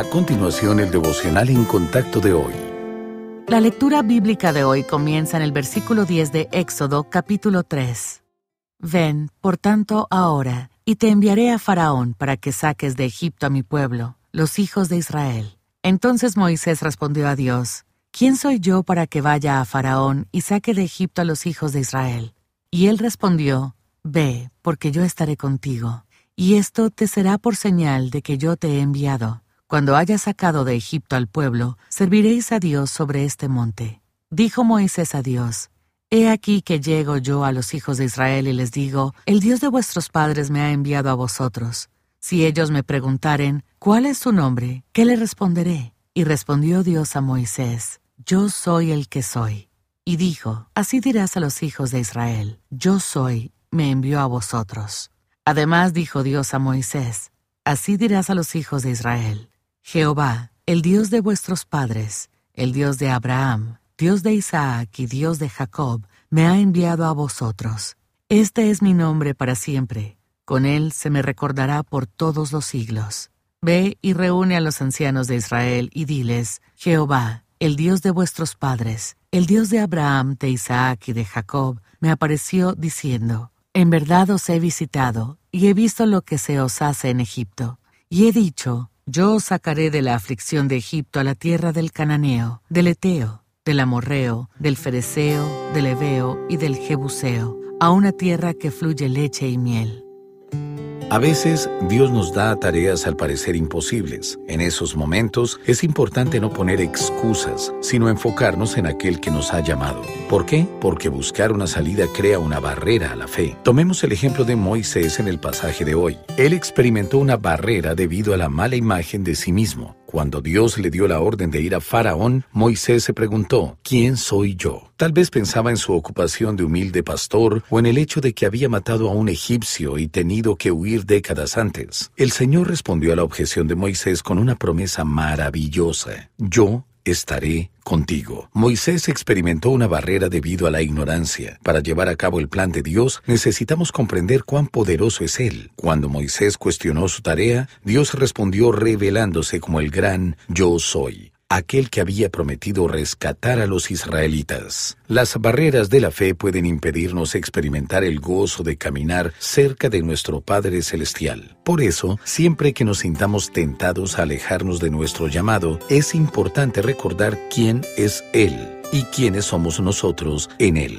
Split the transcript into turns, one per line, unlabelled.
A continuación, el devocional en contacto de hoy.
La lectura bíblica de hoy comienza en el versículo 10 de Éxodo capítulo 3. Ven, por tanto, ahora, y te enviaré a Faraón para que saques de Egipto a mi pueblo, los hijos de Israel. Entonces Moisés respondió a Dios, ¿quién soy yo para que vaya a Faraón y saque de Egipto a los hijos de Israel? Y él respondió, Ve, porque yo estaré contigo, y esto te será por señal de que yo te he enviado. Cuando hayas sacado de Egipto al pueblo, serviréis a Dios sobre este monte. Dijo Moisés a Dios, He aquí que llego yo a los hijos de Israel y les digo, El Dios de vuestros padres me ha enviado a vosotros. Si ellos me preguntaren, ¿cuál es su nombre? ¿Qué le responderé? Y respondió Dios a Moisés, Yo soy el que soy. Y dijo, Así dirás a los hijos de Israel, Yo soy, me envió a vosotros. Además dijo Dios a Moisés, Así dirás a los hijos de Israel, Jehová, el Dios de vuestros padres, el Dios de Abraham, Dios de Isaac y Dios de Jacob, me ha enviado a vosotros. Este es mi nombre para siempre. Con él se me recordará por todos los siglos. Ve y reúne a los ancianos de Israel y diles, Jehová, el Dios de vuestros padres, el Dios de Abraham, de Isaac y de Jacob, me apareció diciendo, En verdad os he visitado, y he visto lo que se os hace en Egipto, y he dicho, yo os sacaré de la aflicción de Egipto a la tierra del Cananeo, del Eteo, del Amorreo, del Fereceo, del Ebeo y del Jebuseo, a una tierra que fluye leche y miel.
A veces Dios nos da tareas al parecer imposibles. En esos momentos es importante no poner excusas, sino enfocarnos en aquel que nos ha llamado. ¿Por qué? Porque buscar una salida crea una barrera a la fe. Tomemos el ejemplo de Moisés en el pasaje de hoy. Él experimentó una barrera debido a la mala imagen de sí mismo. Cuando Dios le dio la orden de ir a Faraón, Moisés se preguntó, ¿quién soy yo? Tal vez pensaba en su ocupación de humilde pastor o en el hecho de que había matado a un egipcio y tenido que huir décadas antes. El Señor respondió a la objeción de Moisés con una promesa maravillosa. Yo estaré contigo. Moisés experimentó una barrera debido a la ignorancia. Para llevar a cabo el plan de Dios, necesitamos comprender cuán poderoso es Él. Cuando Moisés cuestionó su tarea, Dios respondió revelándose como el gran yo soy aquel que había prometido rescatar a los israelitas. Las barreras de la fe pueden impedirnos experimentar el gozo de caminar cerca de nuestro Padre Celestial. Por eso, siempre que nos sintamos tentados a alejarnos de nuestro llamado, es importante recordar quién es Él y quiénes somos nosotros en Él.